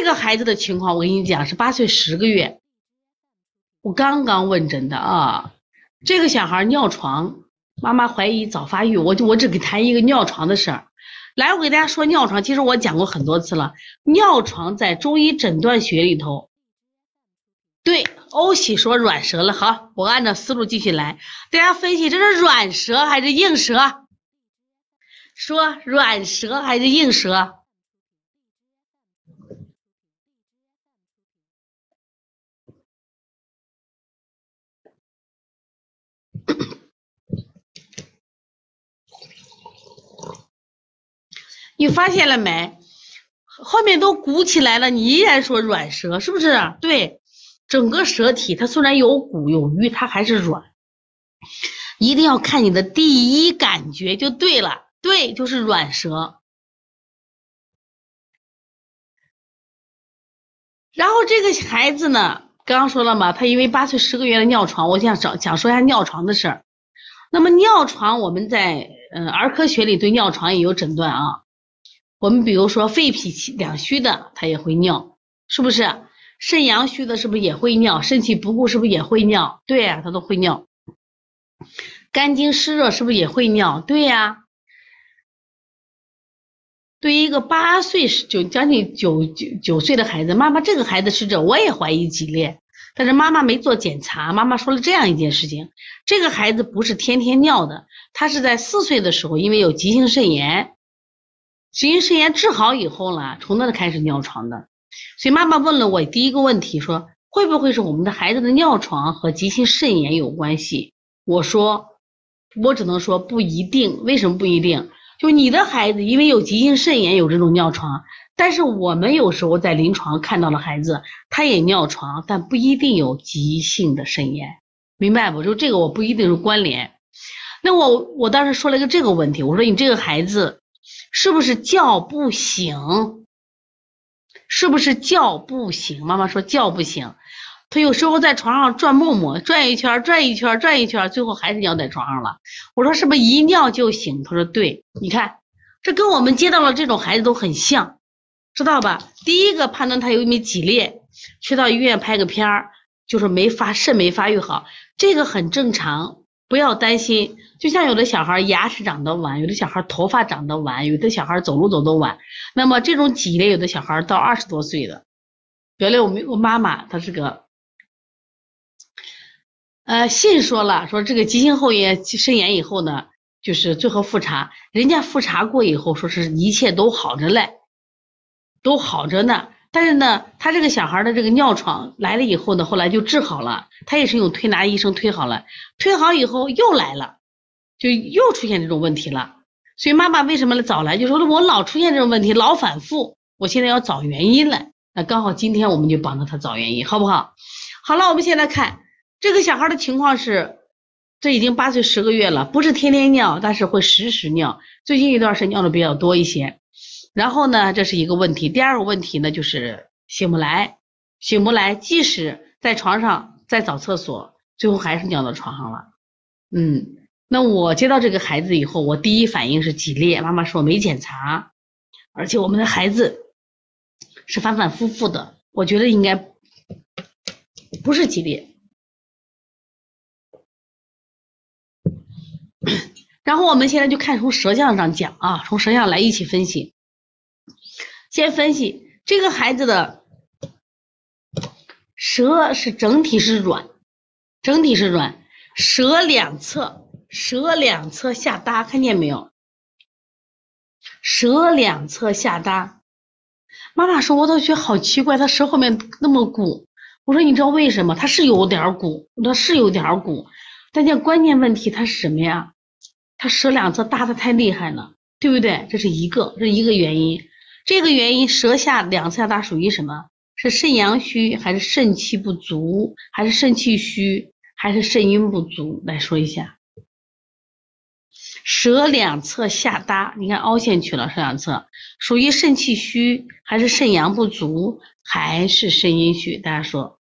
这个孩子的情况，我跟你讲是八岁十个月，我刚刚问诊的啊。这个小孩尿床，妈妈怀疑早发育，我就我只给谈一个尿床的事儿。来，我给大家说尿床，其实我讲过很多次了。尿床在中医诊断学里头，对欧喜说软舌了。好，我按照思路继续来，大家分析这是软舌还是硬舌？说软舌还是硬舌？你发现了没？后面都鼓起来了，你依然说软舌，是不是？对，整个舌体它虽然有鼓有瘀，它还是软。一定要看你的第一感觉就对了，对，就是软舌。然后这个孩子呢，刚刚说了嘛，他因为八岁十个月的尿床，我想想想说一下尿床的事儿。那么尿床，我们在嗯儿科学里对尿床也有诊断啊。我们比如说肺脾气两虚的，他也会尿，是不是？肾阳虚的，是不是也会尿？肾气不固，是不是也会尿？对呀，他都会尿。肝经湿热，是不是也会尿？对呀。对于一个八岁九将近九九九岁的孩子，妈妈这个孩子是这，我也怀疑脊裂，但是妈妈没做检查。妈妈说了这样一件事情：这个孩子不是天天尿的，他是在四岁的时候，因为有急性肾炎。急性肾炎治好以后呢，从那开始尿床的，所以妈妈问了我第一个问题，说会不会是我们的孩子的尿床和急性肾炎有关系？我说，我只能说不一定。为什么不一定？就你的孩子因为有急性肾炎有这种尿床，但是我们有时候在临床看到了孩子他也尿床，但不一定有急性的肾炎，明白不？就这个我不一定是关联。那我我当时说了一个这个问题，我说你这个孩子。是不是叫不醒？是不是叫不醒？妈妈说叫不醒，他有时候在床上转磨磨，转一圈，转一圈，转一圈，最后还是尿在床上了。我说是不是一尿就醒？他说对，你看这跟我们接到了这种孩子都很像，知道吧？第一个判断他有没有脊裂，去到医院拍个片儿，就是没发肾没发育好，这个很正常。不要担心，就像有的小孩牙齿长得晚，有的小孩头发长得晚，有的小孩走路走得晚。那么这种脊裂，有的小孩到二十多岁的。原来我们我妈妈她是个，呃，信说了，说这个急性后炎肾炎以后呢，就是最后复查，人家复查过以后，说是一切都好着嘞，都好着呢。但是呢，他这个小孩的这个尿床来了以后呢，后来就治好了。他也是用推拿医生推好了，推好以后又来了，就又出现这种问题了。所以妈妈为什么早来？就说我老出现这种问题，老反复，我现在要找原因了。那刚好今天我们就帮着他找原因，好不好？好了，我们现在看这个小孩的情况是，这已经八岁十个月了，不是天天尿，但是会时时尿。最近一段是尿的比较多一些。然后呢，这是一个问题。第二个问题呢，就是醒不来，醒不来，即使在床上在找厕所，最后还是尿到床上了。嗯，那我接到这个孩子以后，我第一反应是脊裂。妈妈说没检查，而且我们的孩子是反反复复的，我觉得应该不是脊裂。然后我们现在就看从舌象上讲啊，从舌象来一起分析。先分析这个孩子的舌是整体是软，整体是软，舌两侧舌两侧下搭，看见没有？舌两侧下搭。妈妈说，我都觉得好奇怪，他舌后面那么鼓。我说，你知道为什么？他是有点鼓，他是有点鼓，但见关键问题他是什么呀？他舌两侧搭的太厉害了，对不对？这是一个，这是一个原因。这个原因，舌下两侧下搭属于什么？是肾阳虚，还是肾气不足，还是肾气虚，还是肾阴不足？来说一下。舌两侧下搭，你看凹陷去了，舌两侧属于肾气虚，还是肾阳不足，还是肾阴虚？大家说，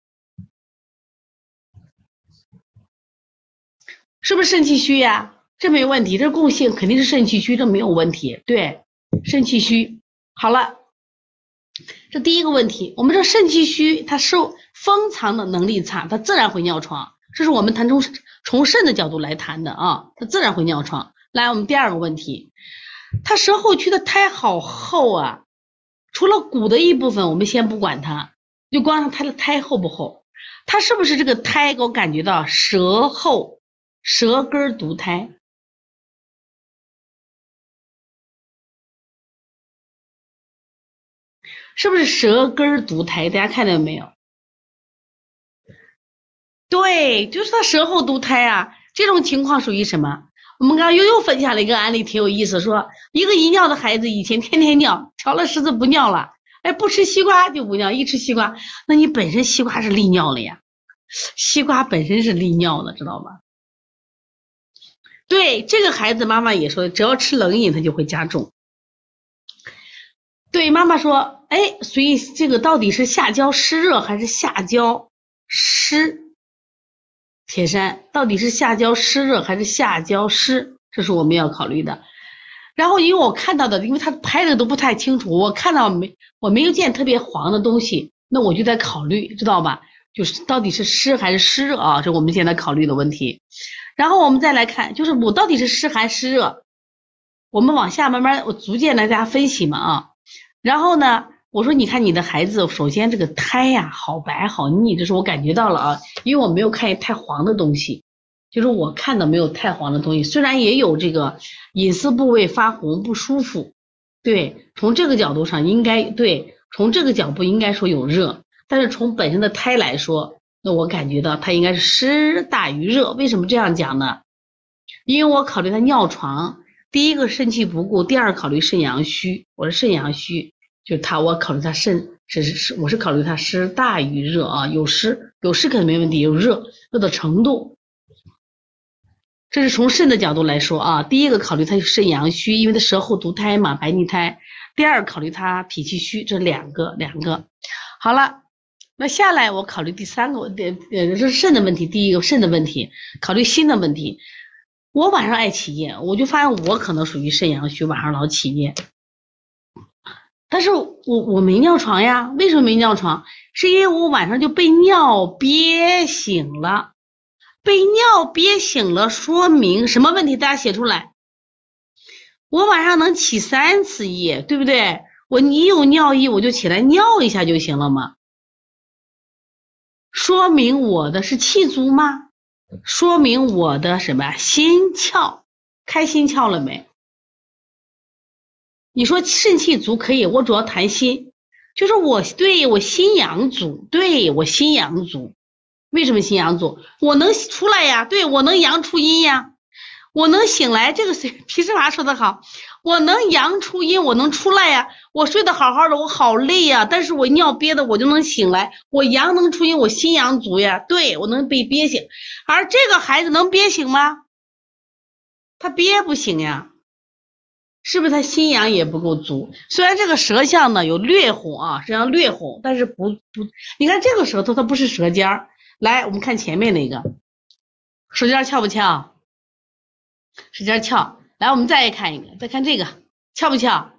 是不是肾气虚呀？这没问题，这共性肯定是肾气虚，这没有问题。对，肾气虚。好了，这第一个问题，我们说肾气虚，它受封藏的能力差，它自然会尿床。这是我们谈从从肾的角度来谈的啊，它自然会尿床。来，我们第二个问题，它舌后区的苔好厚啊，除了骨的一部分，我们先不管它，就光看它的苔厚不厚，它是不是这个苔给我感觉到舌后舌根独苔？是不是舌根独苔？大家看到没有？对，就是他舌后独苔啊。这种情况属于什么？我们刚刚悠悠分享了一个案例，挺有意思，说一个遗尿的孩子，以前天天尿，调了十次不尿了，哎，不吃西瓜就不尿，一吃西瓜，那你本身西瓜是利尿的呀，西瓜本身是利尿的，知道吧？对，这个孩子妈妈也说，只要吃冷饮，他就会加重。对，妈妈说，哎，所以这个到底是下焦湿热还是下焦湿？铁山到底是下焦湿热还是下焦湿？这是我们要考虑的。然后因为我看到的，因为他拍的都不太清楚，我看到没，我没有见特别黄的东西，那我就在考虑，知道吧？就是到底是湿还是湿热啊？这我们现在考虑的问题。然后我们再来看，就是我到底是湿寒湿热？我们往下慢慢，我逐渐来大家分析嘛啊。然后呢，我说你看你的孩子，首先这个苔呀好白好腻，这是我感觉到了啊，因为我没有看见太黄的东西，就是我看到没有太黄的东西，虽然也有这个隐私部位发红不舒服，对，从这个角度上应该对，从这个角度应该说有热，但是从本身的胎来说，那我感觉到它应该是湿大于热，为什么这样讲呢？因为我考虑他尿床。第一个肾气不固，第二考虑肾阳虚。我是肾阳虚，就他我考虑他肾是是，我是考虑他湿大于热啊，有湿有湿肯定没问题，有热热的程度。这是从肾的角度来说啊，第一个考虑他肾阳虚，因为他舌后毒胎嘛，白腻苔。第二考虑他脾气虚，这两个两个。好了，那下来我考虑第三个问题，呃，是肾的问题。第一个肾的问题，考虑心的问题。我晚上爱起夜，我就发现我可能属于肾阳虚，晚上老起夜。但是我我没尿床呀，为什么没尿床？是因为我晚上就被尿憋醒了，被尿憋醒了，说明什么问题？大家写出来。我晚上能起三次夜，对不对？我你有尿意，我就起来尿一下就行了嘛。说明我的是气足吗？说明我的什么心窍开心窍了没？你说肾气足可以，我主要谈心，就是我对我心阳足，对我心阳足。为什么心阳足？我能出来呀，对我能阳出阴呀。我能醒来，这个谁？皮实华说的好，我能阳出阴，我能出来呀。我睡得好好的，我好累呀，但是我尿憋的，我就能醒来。我阳能出阴，我心阳足呀，对我能被憋醒。而这个孩子能憋醒吗？他憋不醒呀，是不是他心阳也不够足？虽然这个舌象呢有略红啊，实际上略红，但是不不，你看这个舌头它不是舌尖儿。来，我们看前面那个，舌尖翘不翘？使劲翘，来，我们再看一个，再看这个，翘不翘？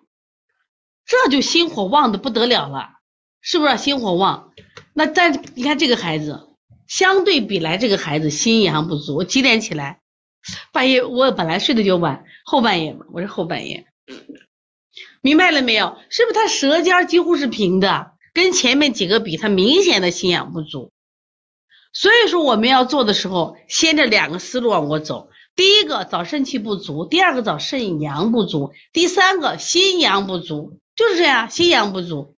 这就心火旺的不得了了，是不是心火旺？那但你看这个孩子，相对比来，这个孩子心阳不足。我几点起来？半夜，我本来睡得就晚，后半夜嘛，我是后半夜。明白了没有？是不是他舌尖几乎是平的？跟前面几个比，他明显的心阳不足。所以说我们要做的时候，先这两个思路往过走。第一个找肾气不足，第二个找肾阳不足，第三个心阳不足，就是这样，心阳不足。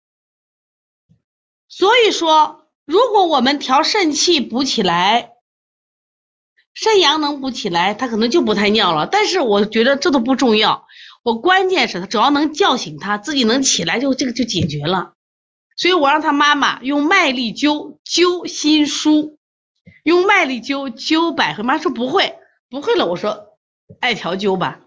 所以说，如果我们调肾气补起来，肾阳能补起来，他可能就不太尿了。但是我觉得这都不重要，我关键是他只要能叫醒他，自己能起来，就这个就解决了。所以我让他妈妈用麦粒灸灸心腧，用麦粒灸灸百会。妈说不会。不会了，我说艾条灸吧。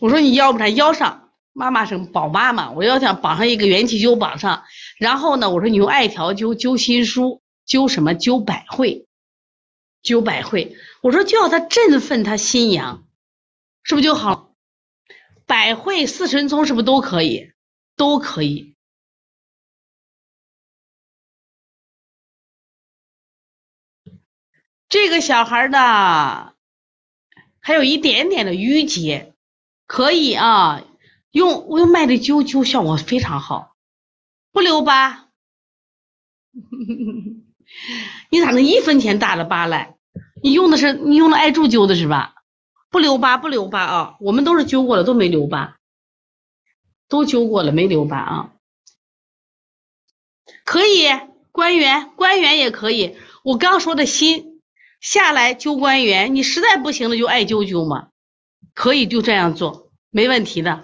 我说你腰不然腰上，妈妈是宝妈嘛，我要想绑上一个元气灸绑上，然后呢，我说你用艾条灸灸心腧，灸什么灸百会，灸百会。我说就要他振奋他心阳，是不是就好？百会四神聪是不是都可以？都可以。这个小孩的还有一点点的淤结，可以啊，用我用麦粒灸灸效果非常好，不留疤。你咋能一分钱大了疤来？你用的是你用的艾柱灸的是吧？不留疤不留疤啊，我们都是灸过了都没留疤，都灸过了没留疤啊。可以官员官员也可以，我刚说的心下来灸关元，你实在不行了就艾灸灸嘛，可以就这样做，没问题的，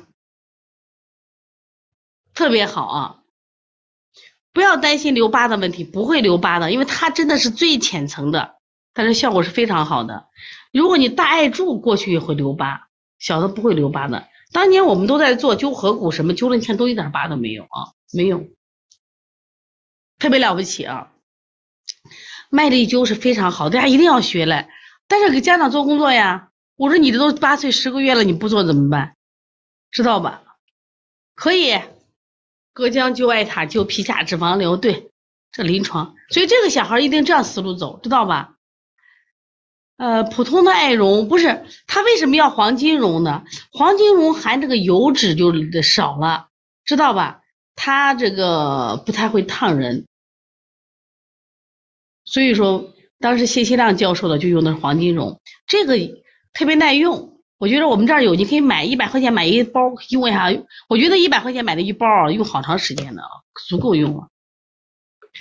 特别好啊。不要担心留疤的问题，不会留疤的，因为它真的是最浅层的，但是效果是非常好的。如果你大艾柱过去也会留疤，小的不会留疤的。当年我们都在做灸合谷什么灸了，你看都一点疤都没有啊，没有，特别了不起啊！麦粒灸是非常好，大家一定要学来。但是给家长做工作呀，我说你这都八岁十个月了，你不做怎么办？知道吧？可以。隔姜灸艾塔灸皮下脂肪瘤，对，这临床，所以这个小孩一定这样思路走，知道吧？呃，普通的艾绒不是，他为什么要黄金绒呢？黄金绒含这个油脂就少了，知道吧？它这个不太会烫人，所以说当时谢希亮教授的就用的是黄金绒，这个特别耐用。我觉得我们这儿有，你可以买一百块钱买一包用一下。我觉得一百块钱买的一包，用好长时间的，足够用了。